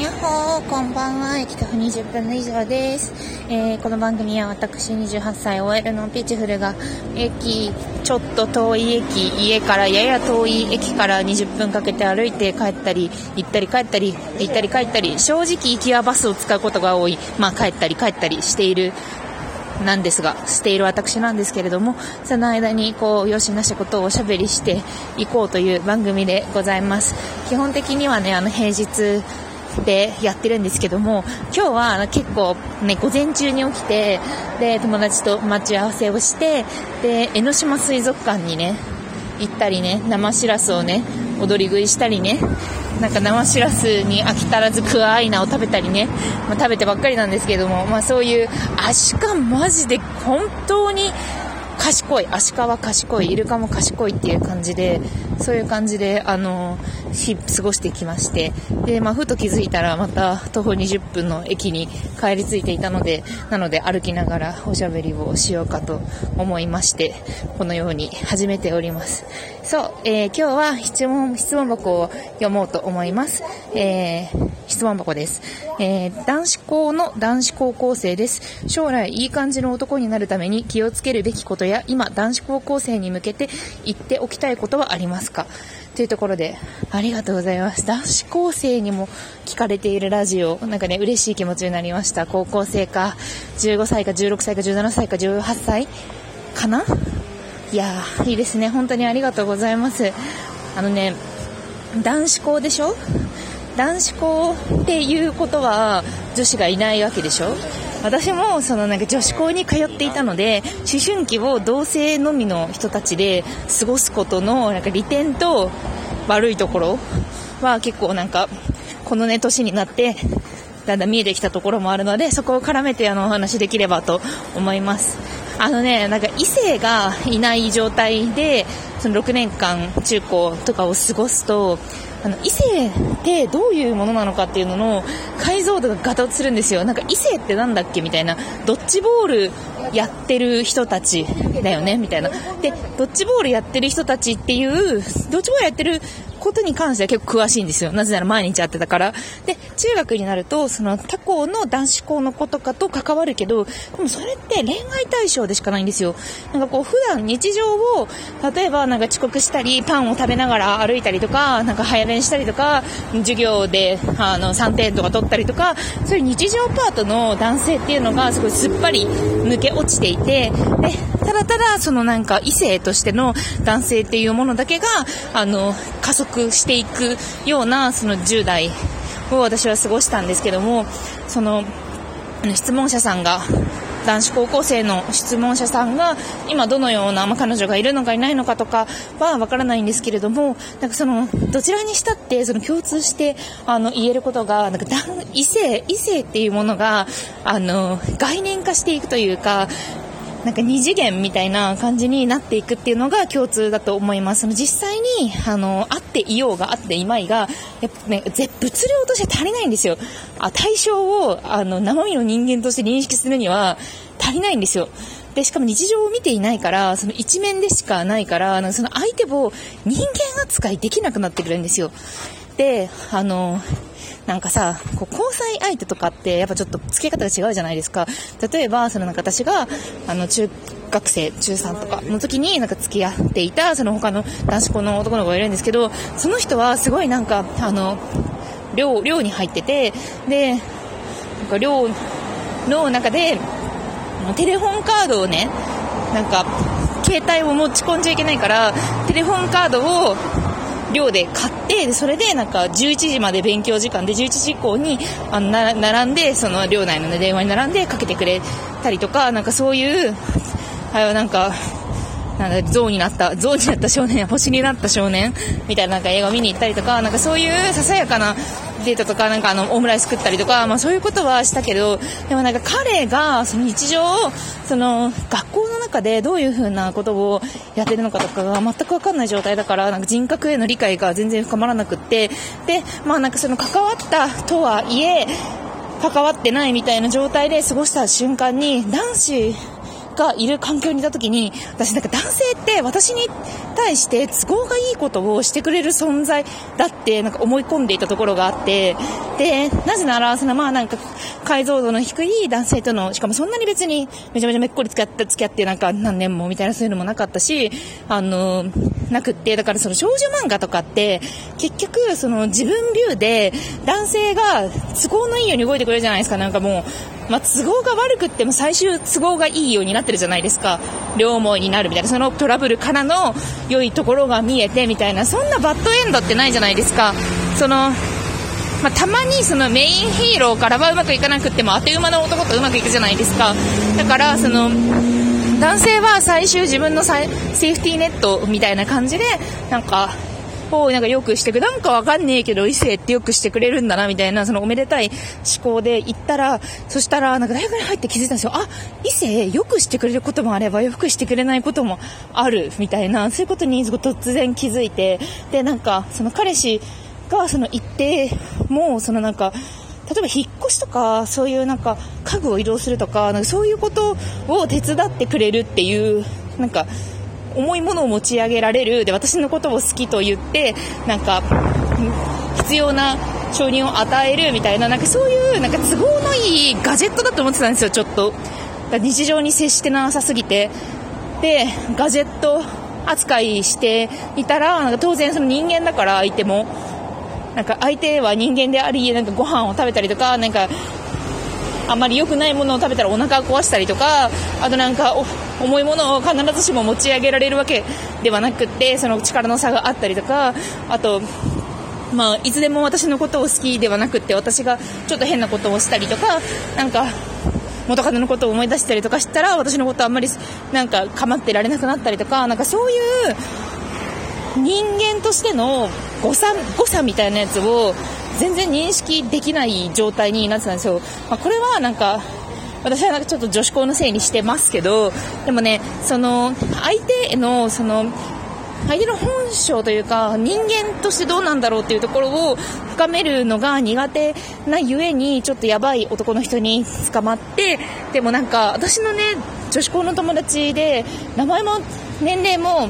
やっほー、こんばんは。駅徒歩20分の以上です。えー、この番組は私28歳 OL のピーチフルが駅、ちょっと遠い駅、家からやや遠い駅から20分かけて歩いて帰ったり、行ったり帰ったり、行ったり帰ったり、正直行きはバスを使うことが多い、まあ帰ったり帰ったりしているなんですが、している私なんですけれども、その間にこう、よしなしことをおしゃべりしていこうという番組でございます。基本的にはね、あの平日、でやってるんですけども今日は結構ね午前中に起きてで友達と待ち合わせをしてで江ノ島水族館にね行ったりね生しらすをね踊り食いしたりねなんか生しらすに飽き足らずクワアイナを食べたりね、まあ、食べてばっかりなんですけども、まあ、そういうアシカマジで本当に賢い、アシカは賢い、イルカも賢いっていう感じで、そういう感じで、あの、日過ごしてきまして、で、まあ、ふと気づいたらまた徒歩20分の駅に帰り着いていたので、なので歩きながらおしゃべりをしようかと思いまして、このように始めております。そう、えー、今日は質問、質問箱を読もうと思います。えー、質問箱です。えー、男子校の男子高校生です。将来いい感じの男になるために気をつけるべきことや、今男子高校生に向けて言っておきたいことはありますか？というところで、ありがとうございます。男子高生にも聞かれているラジオ、なんかね、嬉しい気持ちになりました。高校生か、15歳か16歳か17歳か18歳かな？いや、いいですね。本当にありがとうございます。あのね、男子校でしょ？男子校っていうことは女子がいないわけでしょ？私もそのなんか女子校に通っていたので思春期を同性のみの人たちで過ごすことのなんか利点と悪いところは結構なんかこのね年になってだんだん見えてきたところもあるのでそこを絡めてあのお話できればと思います。あのねなんか異性がいない状態でその6年間中高とかを過ごすとあの異性ってどういうものなのかっていうのの解像度がガタッとするんですよ。なんか異性ってなんだっけみたいな。ドッジボールやってる人たちだよねみたいな。でドッジボールやってる人たちっていうドッジボールやってることに関しては結構詳しいんですよ。なぜなら毎日会ってたから。で、中学になると、その他校の男子校の子とかと関わるけど、でもそれって恋愛対象でしかないんですよ。なんかこう普段日常を、例えばなんか遅刻したり、パンを食べながら歩いたりとか、なんか早弁したりとか、授業であの3点とか取ったりとか、そういう日常パートの男性っていうのがすごいすっぱり抜け落ちていて、で、ただただそのなんか異性としての男性っていうものだけが、あの、加速していくようなその10代を私は過ごしたんですけどもその質問者さんが男子高校生の質問者さんが今どのような、まあ、彼女がいるのかいないのかとかはわからないんですけれどもなんかそのどちらにしたってその共通してあの言えることがなんか異性異性っていうものがあの概念化していくというかなんか二次元みたいな感じになっていくっていうのが共通だと思います。その実際に、あの、あっていようがあっていまいが、やっぱね、物量として足りないんですよ。あ対象を、あの、生身の人間として認識するには足りないんですよ。で、しかも日常を見ていないから、その一面でしかないから、その相手を人間扱いできなくなってくるんですよ。で、あの、なんかさ、こう交際相手とかってやっぱちょっと付け方が違うじゃないですか。例えば、そのなんか私が、あの、中学生、中3とかの時になんか付き合っていた、その他の男子校の男の子がいるんですけど、その人はすごいなんか、あの、寮、寮に入ってて、で、なんか寮の中で、テレホンカードをね、なんか、携帯を持ち込んじゃいけないから、テレホンカードを寮で買ってそれでなんか11時まで勉強時間で11時以降にあの並んでその寮内の、ね、電話に並んでかけてくれたりとかなんかそういうあれなんかなんか、象になった、象になった少年、星になった少年みたいななんか映画を見に行ったりとか、なんかそういうささやかなデートとか、なんかあの、オムライス食ったりとか、まあそういうことはしたけど、でもなんか彼が、その日常を、その、学校の中でどういうふうなことをやってるのかとかが全くわかんない状態だから、なんか人格への理解が全然深まらなくって、で、まあなんかその関わったとはいえ、関わってないみたいな状態で過ごした瞬間に、男子がいる環境にいた時に、私なんか男性って私に対して都合がいいことをしてくれる存在だってなんか思い込んでいたところがあって、で、なぜなら、そのまあなんか解像度の低い男性との、しかもそんなに別にめちゃめちゃめっこり付き合って、付き合ってなんか何年もみたいなそういうのもなかったし、あの、なくって、だからその少女漫画とかって、結局その自分流で男性が都合のいいように動いてくれるじゃないですか、なんかもう、まあ、都合が悪くっても最終都合がいいようになってるじゃないですか。両思いになるみたいな、そのトラブルからの良いところが見えてみたいな、そんなバッドエンドってないじゃないですか。その、まあ、たまにそのメインヒーローからはうまくいかなくっても当て馬の男とうまくいくじゃないですか。だから、その、男性は最終自分のセーフティーネットみたいな感じで、なんか、をなんかよくしてくなんかわかんねえけど異性ってよくしてくれるんだなみたいなそのおめでたい思考で行ったらそしたらなんか大学に入って気づいたんですよ。あ異性よくしてくれることもあればよくしてくれないこともあるみたいなそういうことに突然気づいてでなんかその彼氏がその行ってもうそのなんか例えば引っ越しとかそういうなんか家具を移動するとかなんかそういうことを手伝ってくれるっていうなんか重いものを持ち上げられるで私のことを好きと言ってなんか必要な承認を与えるみたいななんかそういうなんか都合のいいガジェットだと思ってたんですよちょっと。日常に接してなさすぎて。でガジェット扱いしていたらなんか当然その人間だから相手もなんか相手は人間でありなんかご飯を食べたりとかなんかあんまり良くないものを食べたらお腹を壊したりとかあとなんか重いものを必ずしも持ち上げられるわけではなくてその力の差があったりとかあとまあ、いつでも私のことを好きではなくて私がちょっと変なことをしたりとかなんか元カノのことを思い出したりとかしたら私のことあんまりなんか構ってられなくなったりとかなんかそういう人間としての誤差誤差みたいなやつを全然認識できない状態になってたんですよ。まあ、これはなんか私はなんかちょっと女子校のせいにしてますけどでもねその相手のその相手の本性というか人間としてどうなんだろうっていうところを深めるのが苦手なゆえにちょっとやばい男の人に捕まってでもなんか私のね女子校の友達で名前も年齢も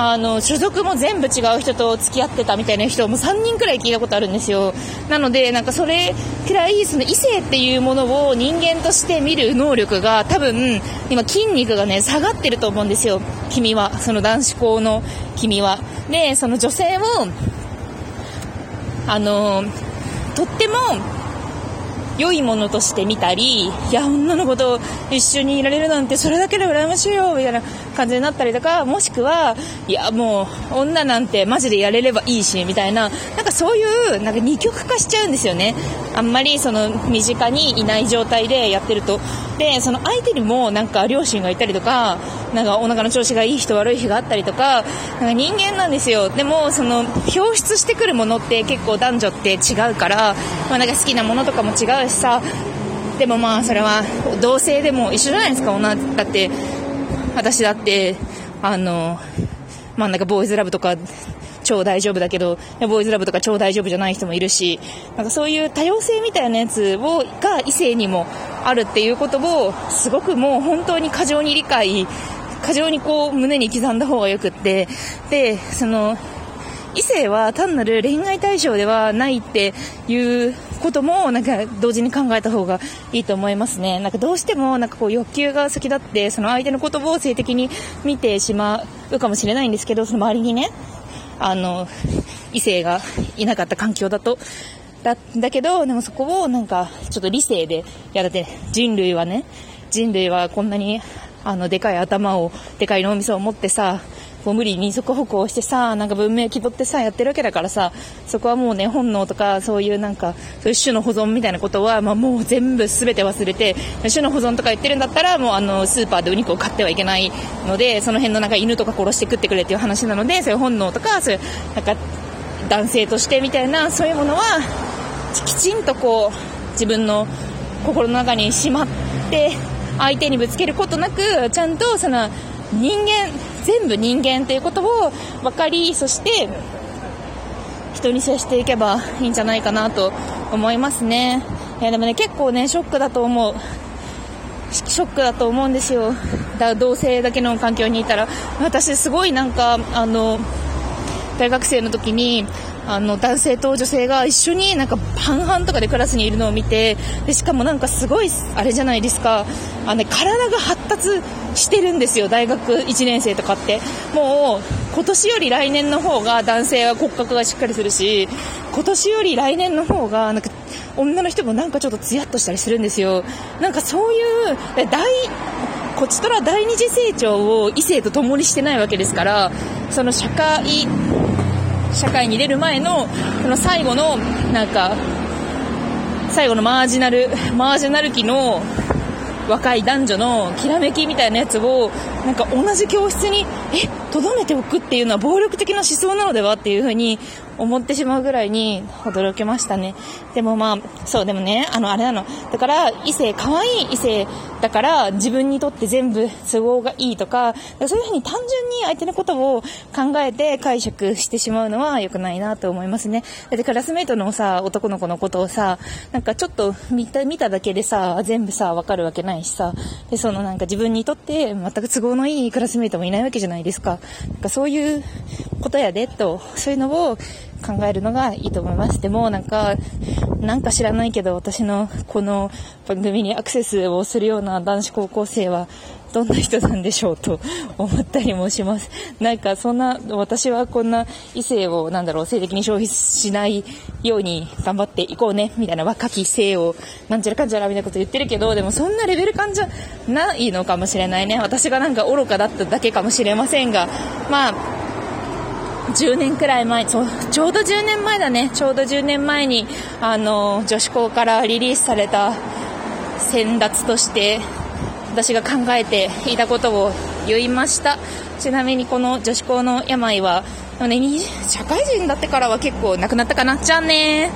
あの所属も全部違う人と付き合ってたみたいな人も3人くらい聞いたことあるんですよ。なのでなんかそれくらいその異性っていうものを人間として見る能力が多分今筋肉がね下がってると思うんですよ。君は。その男子校の君は。でその女性をあのとっても良いものとして見たりいや女の子と一緒にいられるなんてそれだけで羨ましいよみたいな感じになったりとか、もしくは、いや、もう、女なんてマジでやれればいいし、みたいな、なんかそういう、なんか二極化しちゃうんですよね。あんまりその身近にいない状態でやってると。で、その相手にもなんか両親がいたりとか、なんかお腹の調子がいい日と悪い日があったりとか、なんか人間なんですよ。でも、その、表出してくるものって結構男女って違うから、まあなんか好きなものとかも違うしさ、でもまあそれは同性でも一緒じゃないですか女だって私だって、あの、まあなんかボーイズラブとか超大丈夫だけど、ボーイズラブとか超大丈夫じゃない人もいるし、なんかそういう多様性みたいなやつを、が異性にもあるっていうことを、すごくもう本当に過剰に理解、過剰にこう胸に刻んだ方がよくって、で、その、異性は単なる恋愛対象ではないっていうこともなんか同時に考えた方がいいと思いますね。なんかどうしてもなんかこう欲求が先立ってその相手のことを性的に見てしまうかもしれないんですけど、その周りにね、あの、異性がいなかった環境だと、だ、だけど、でもそこをなんかちょっと理性でいやられて、人類はね、人類はこんなにあの、でかい頭を、でかい脳みそを持ってさ、こう無理に二足歩行してさ、なんか文明気取ってさ、やってるわけだからさ、そこはもうね、本能とか、そういうなんか、そういう種の保存みたいなことは、まあもう全部全て忘れて、種の保存とか言ってるんだったら、もうあの、スーパーでお肉を買ってはいけないので、その辺のなんか犬とか殺して食ってくれっていう話なので、そういう本能とか、そういう、なんか、男性としてみたいな、そういうものは、きちんとこう、自分の心の中にしまって、相手にぶつけることなく、ちゃんとその人間、全部人間ということを分かり、そして人に接していけばいいんじゃないかなと思いますね。いやでもね、結構ね、ショックだと思う。ショックだと思うんですよ。だ同性だけの環境にいたら。私すごいなんか、あの、大学生の時に、あの、男性と女性が一緒になんか半々とかでクラスにいるのを見て、で、しかもなんかすごい、あれじゃないですか、あのね、体が発達してるんですよ、大学1年生とかって。もう、今年より来年の方が男性は骨格がしっかりするし、今年より来年の方が、なんか、女の人もなんかちょっとツヤっとしたりするんですよ。なんかそういう、大、こっちとら第二次成長を異性と共にしてないわけですから、その社会、社会に出る前の、その最後の、なんか、最後のマージナル、マージナル期の若い男女のきらめきみたいなやつを、なんか同じ教室に、え、とどめておくっていうのは暴力的な思想なのではっていうふうに思ってしまうぐらいに驚けましたね。でもまあ、そう、でもね、あの、あれなの。だから、異性、可愛い異性だから、自分にとって全部都合がいいとか、そういうふうに単純に相手のことを考えて解釈してしまうのは良くないなと思いますね。だってクラスメイトのさ、男の子のことをさ、なんかちょっと見た、見ただけでさ、全部さ、わかるわけないしさ、で、そのなんか自分にとって全く都合のいいクラスメイトもいないわけじゃないですか。なんかそういうことやで、と、そういうのを考えるのがいいと思います。でもなんか、なんか知らないけど私のこの番組にアクセスをするような男子高校生はどんな人なんでしょうと思ったりもします。なんかそんな、私はこんな異性をなんだろう、性的に消費しないように頑張っていこうね、みたいな若き性をなんちゃらかんちゃらみたいなこと言ってるけど、でもそんなレベル感じゃないのかもしれないね。私がなんか愚かだっただけかもしれませんが、まあ、10年くらい前ちょ、ちょうど10年前だね、ちょうど10年前に、あの、女子校からリリースされた選抜として、私が考えていたことを言いました。ちなみにこの女子校の病は、ね、社会人になってからは結構なくなったかな。じゃあね